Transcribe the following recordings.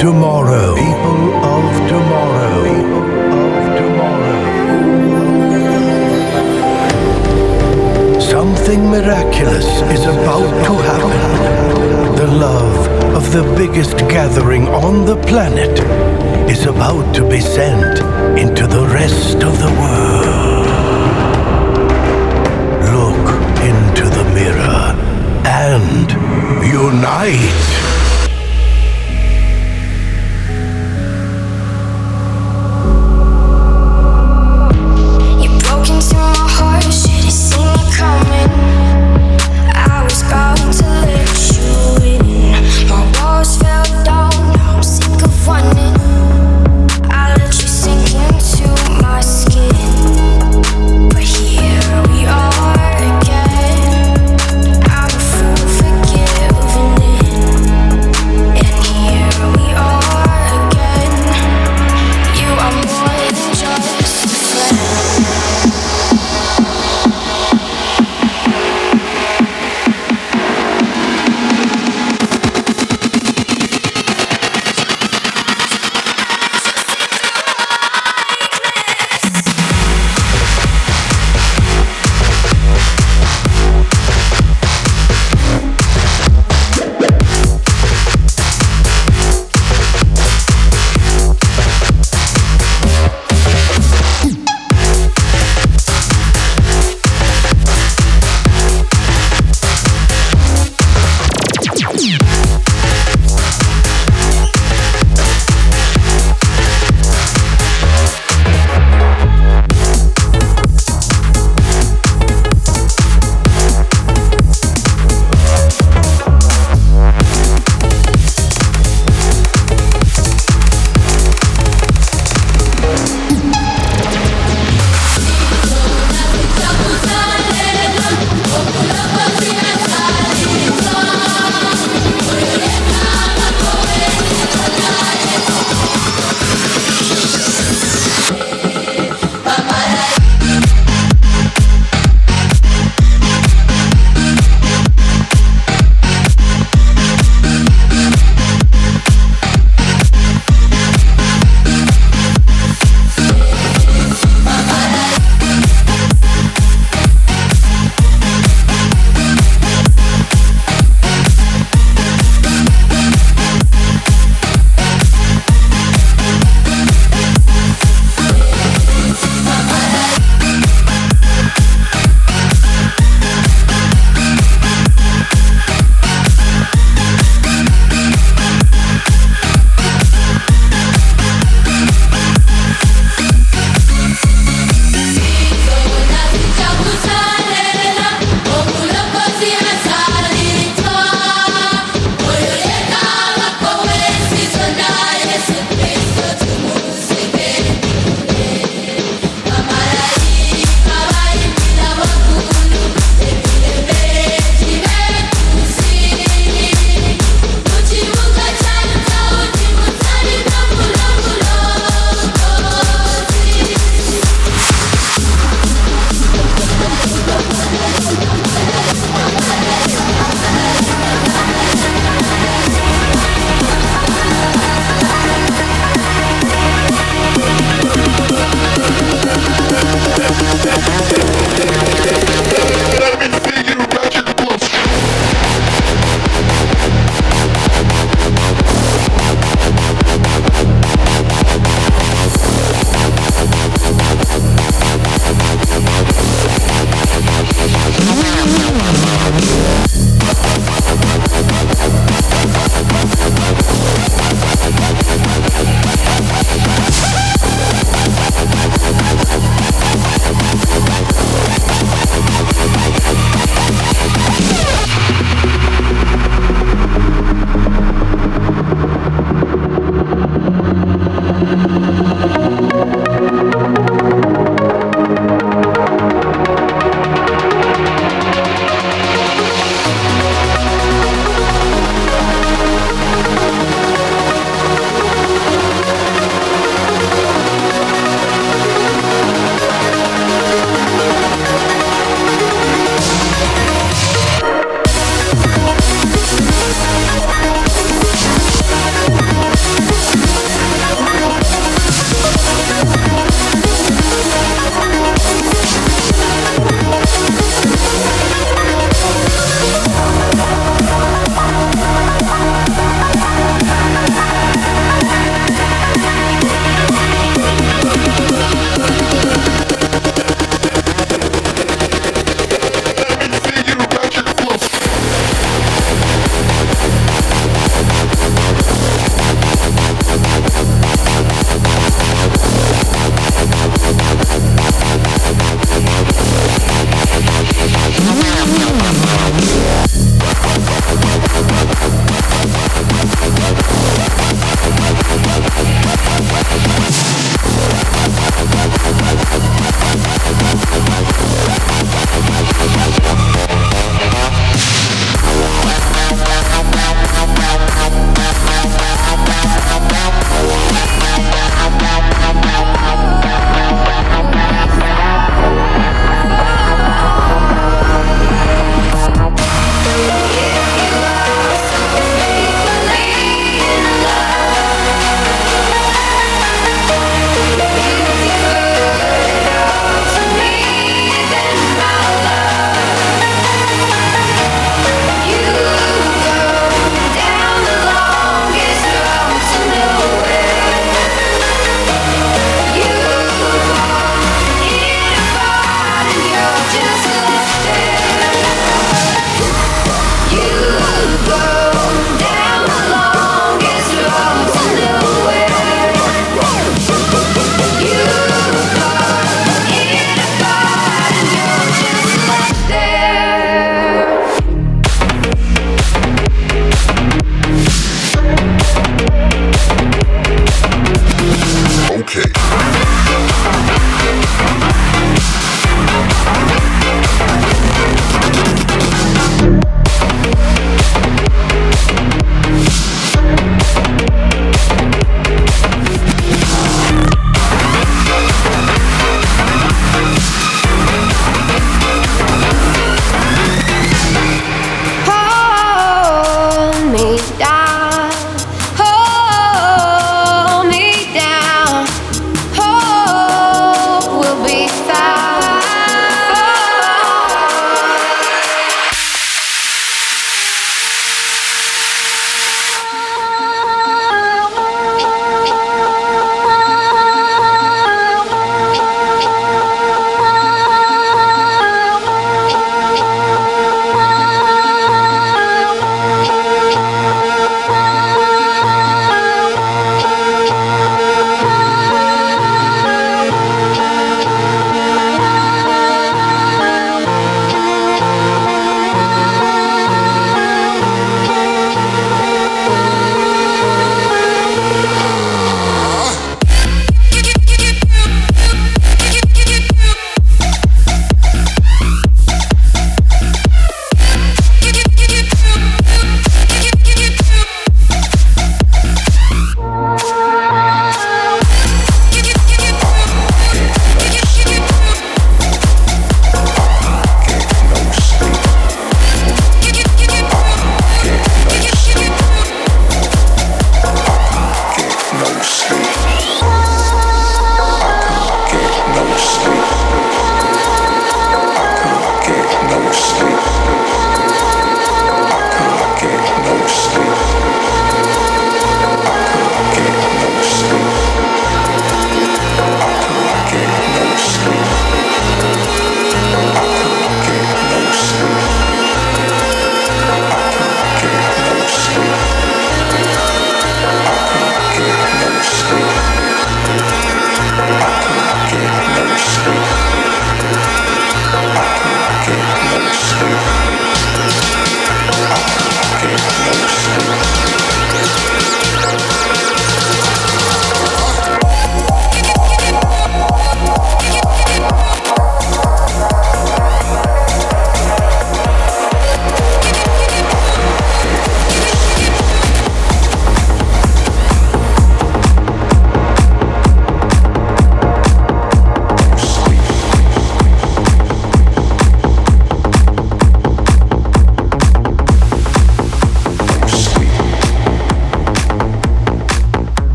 demain.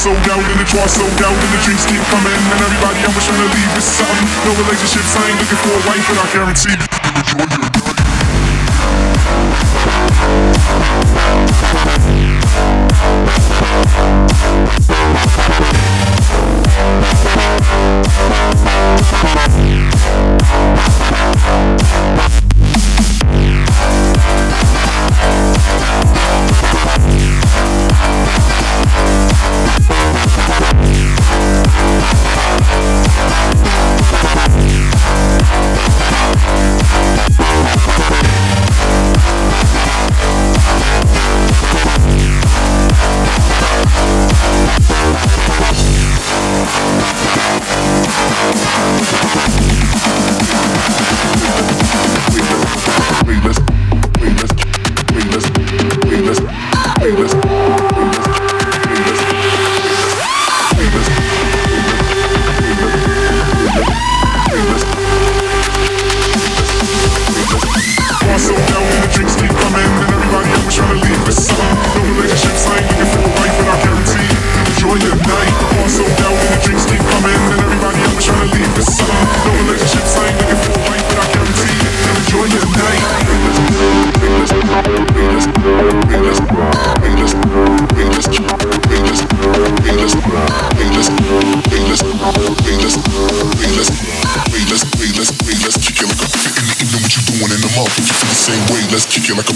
Car sold out, the sold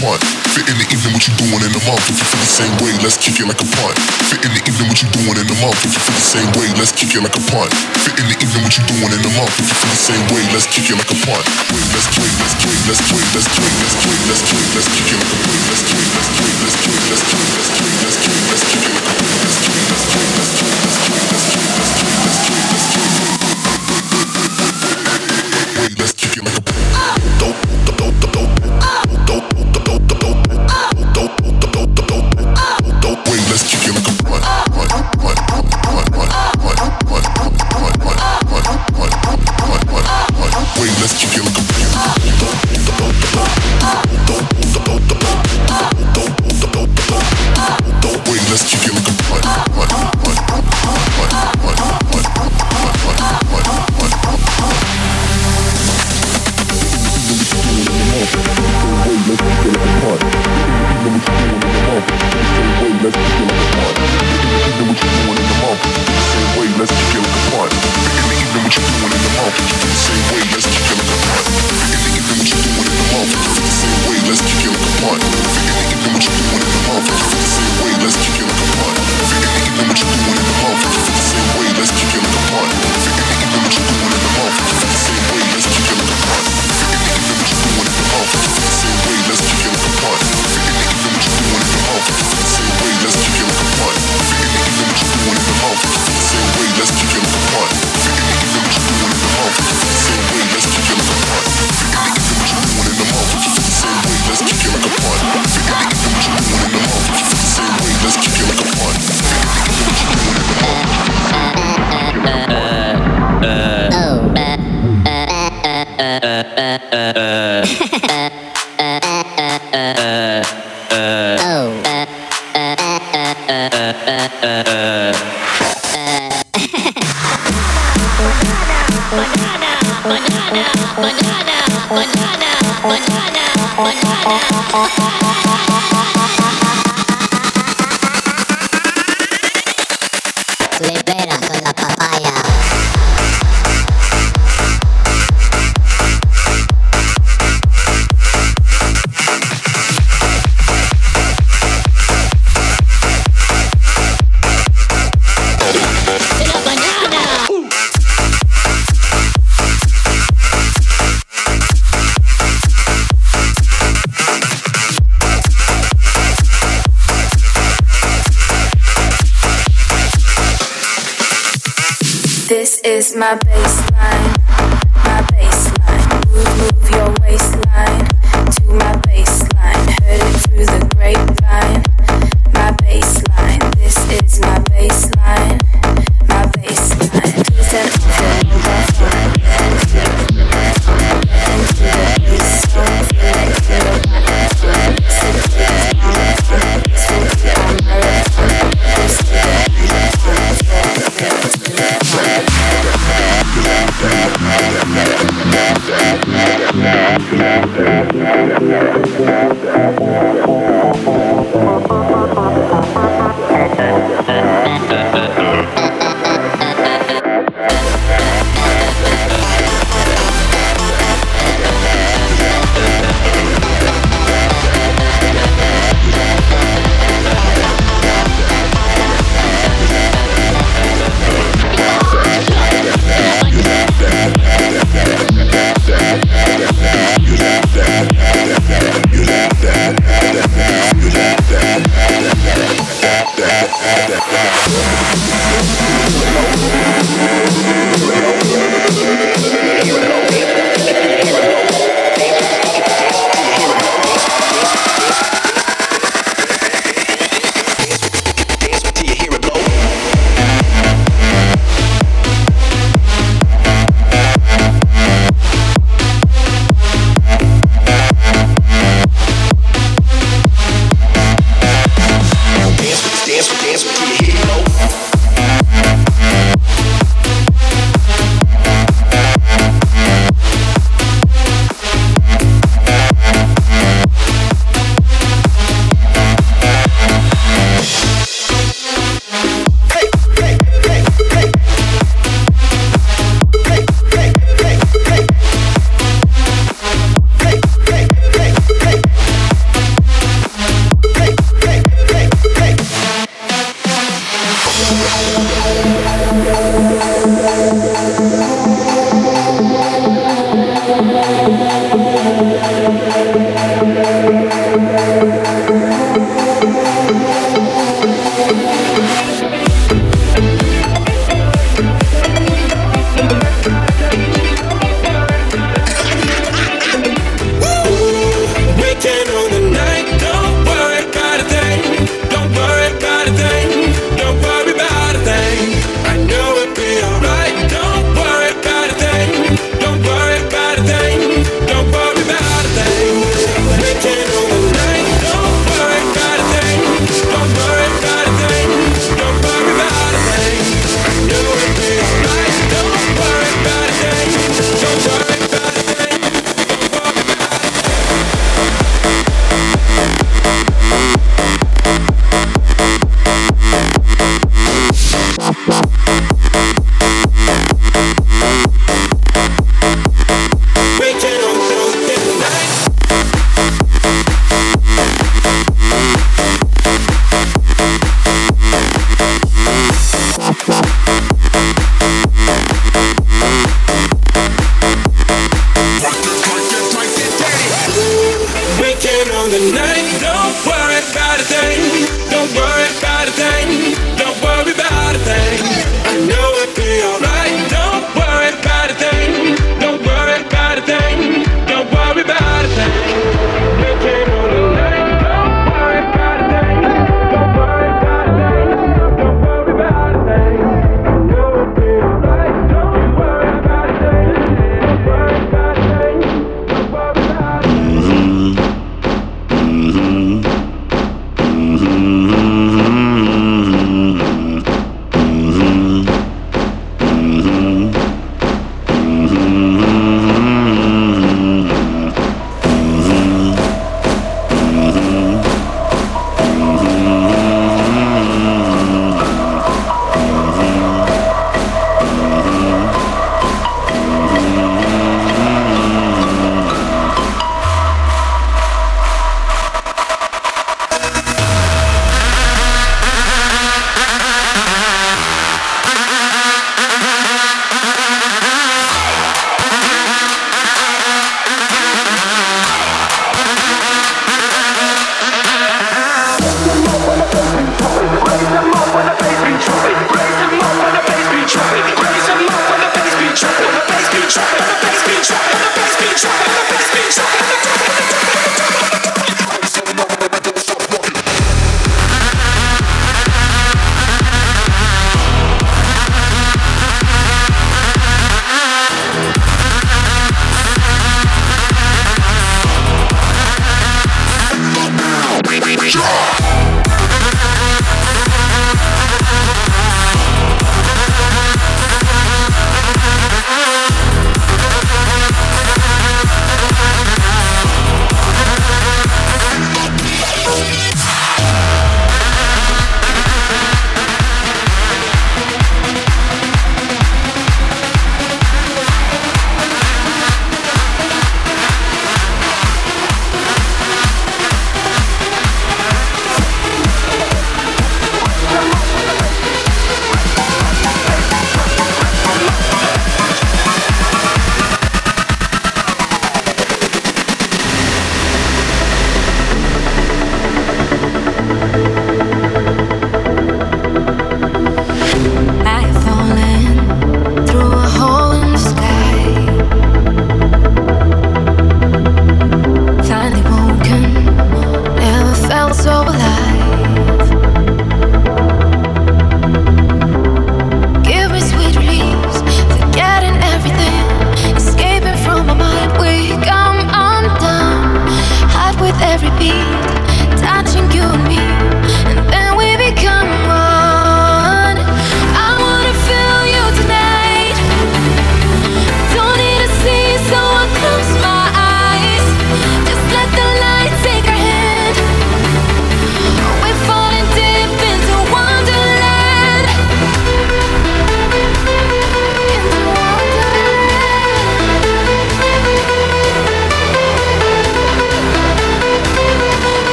fun. Fit in the evening, what you doing in the month? If you feel the same way, let's kick it like a punt. Fit in the evening, what you doing in the month? If you feel the same way, let's kick it like a punt. Fit in the evening, what you doing in the month? If you feel the same way, let's kick it like a punt. Wait, let's play, let's play, let's play, let's play, let's play, let's play, let's kick it like a punt. let's play, let's play, let's play, let's play, let's play, let's play, let's kick it like a play, let's play, let's play, let's play, let's play, let's play, let's play, let's play. My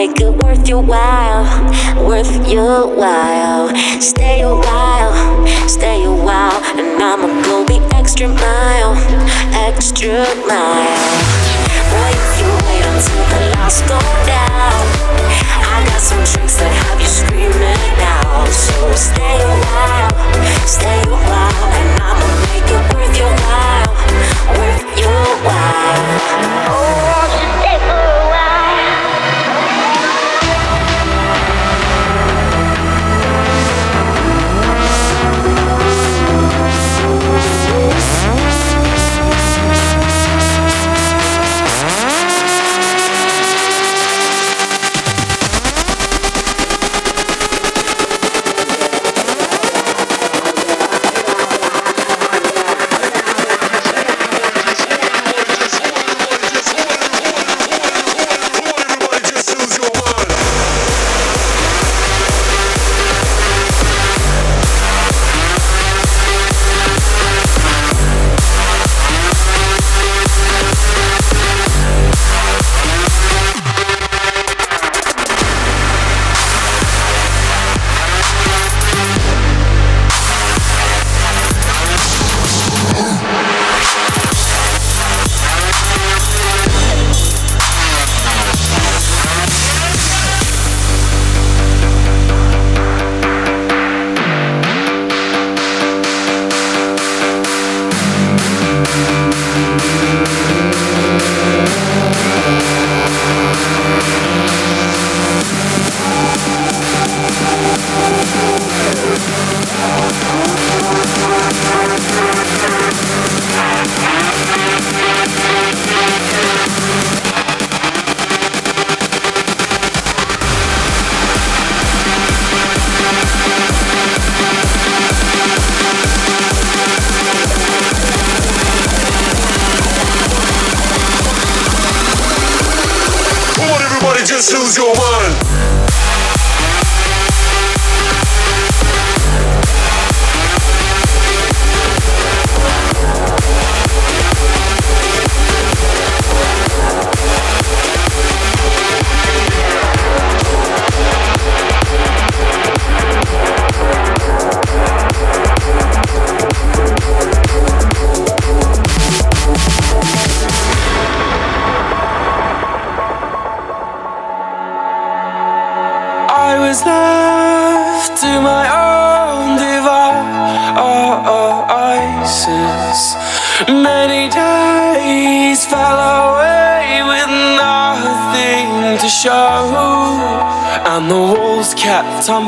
make it worth your while, worth your while. Stay a while, stay a while, and I'ma go the extra mile, extra mile. Boy, if you wait until the lights go down, I got some tricks that have you screaming out. So stay a while, stay a while, and I'ma make it worth your while, worth your while.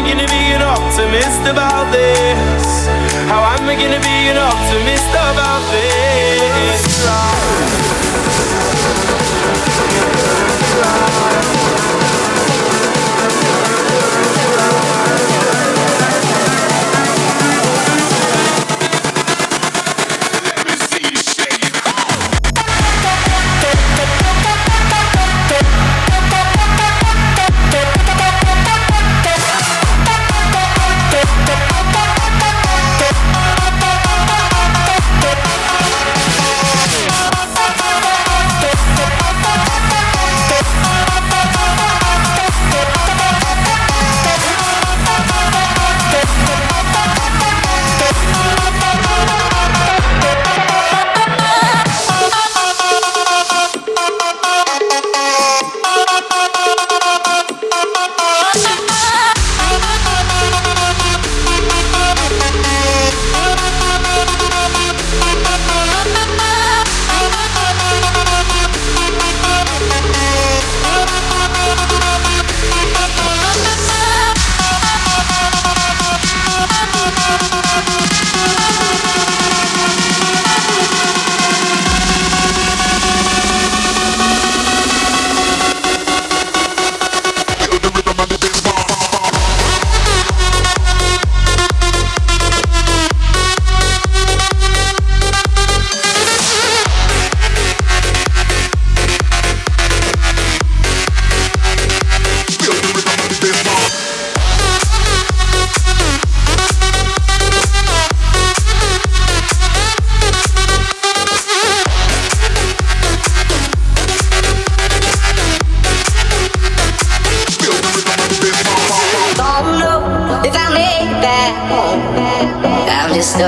I gonna be an optimist about this? How am I gonna be an optimist about this?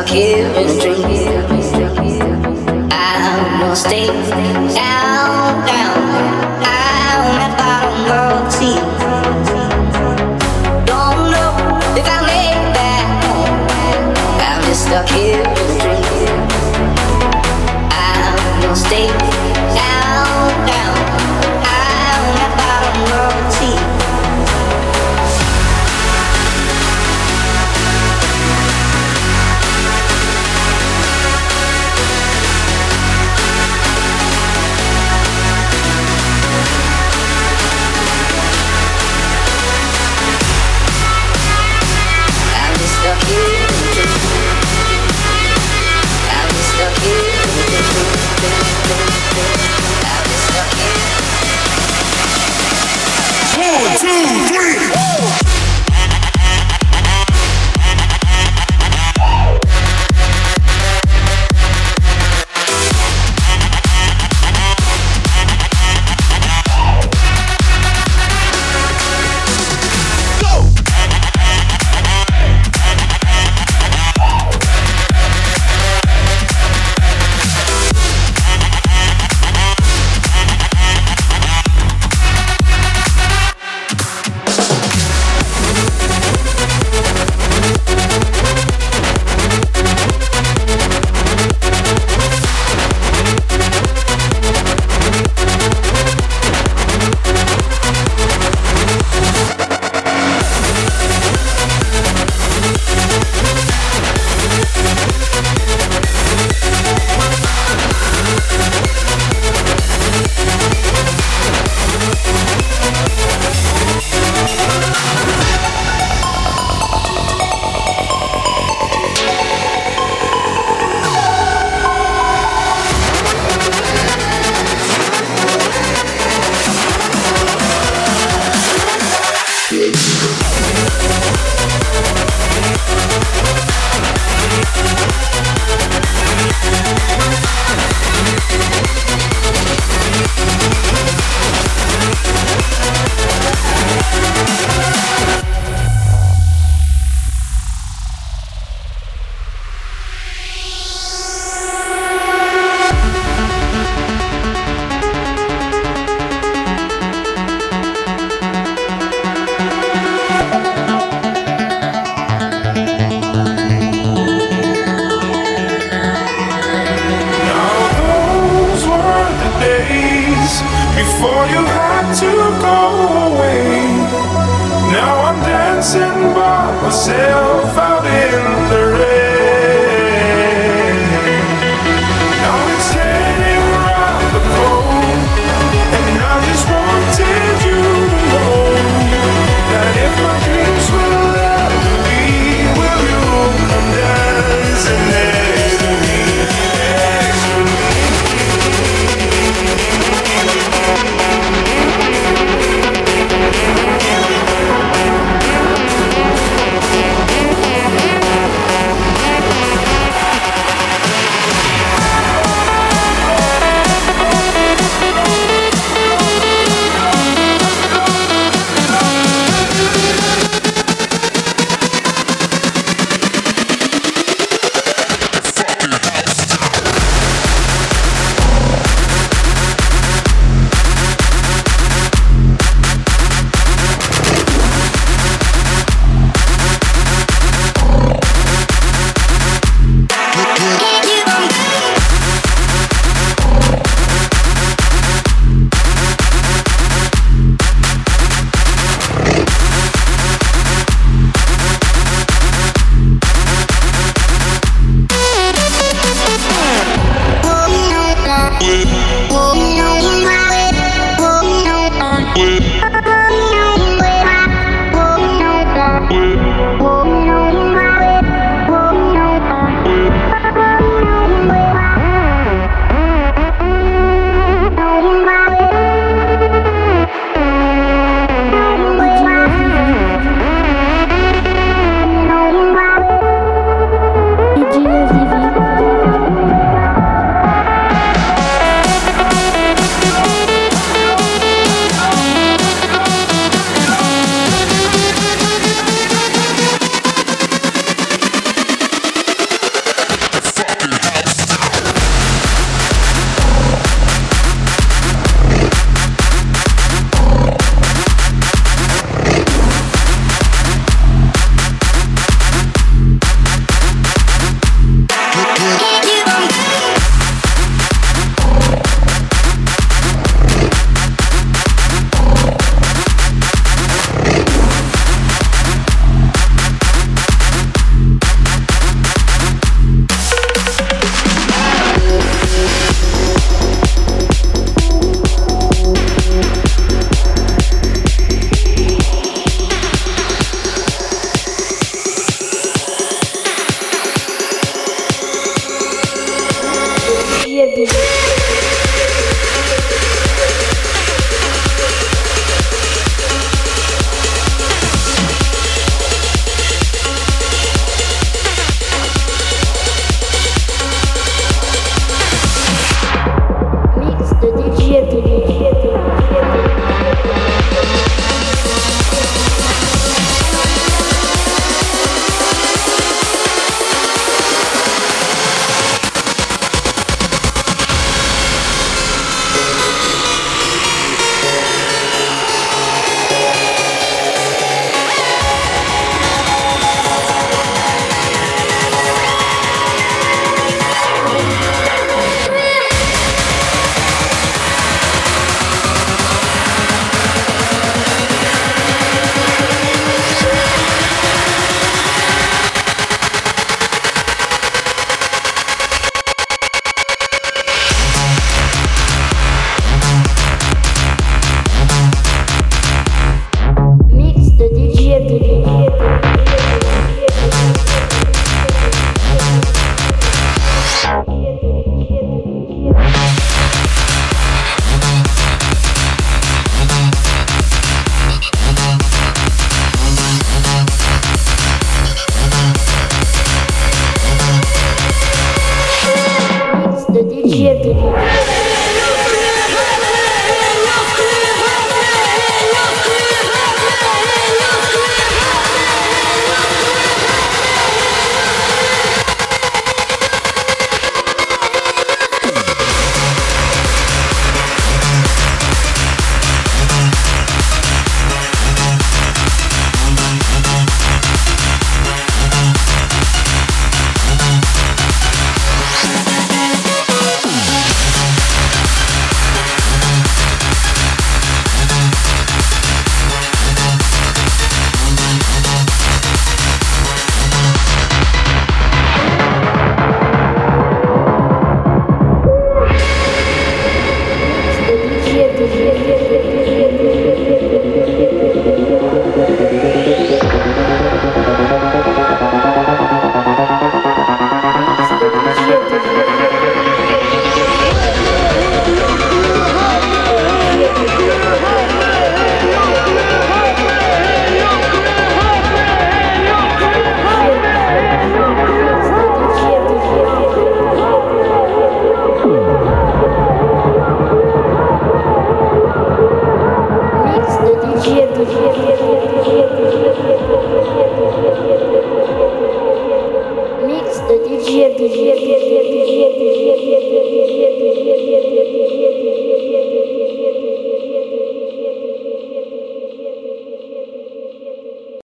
Stuck here in a dream. I will stay down,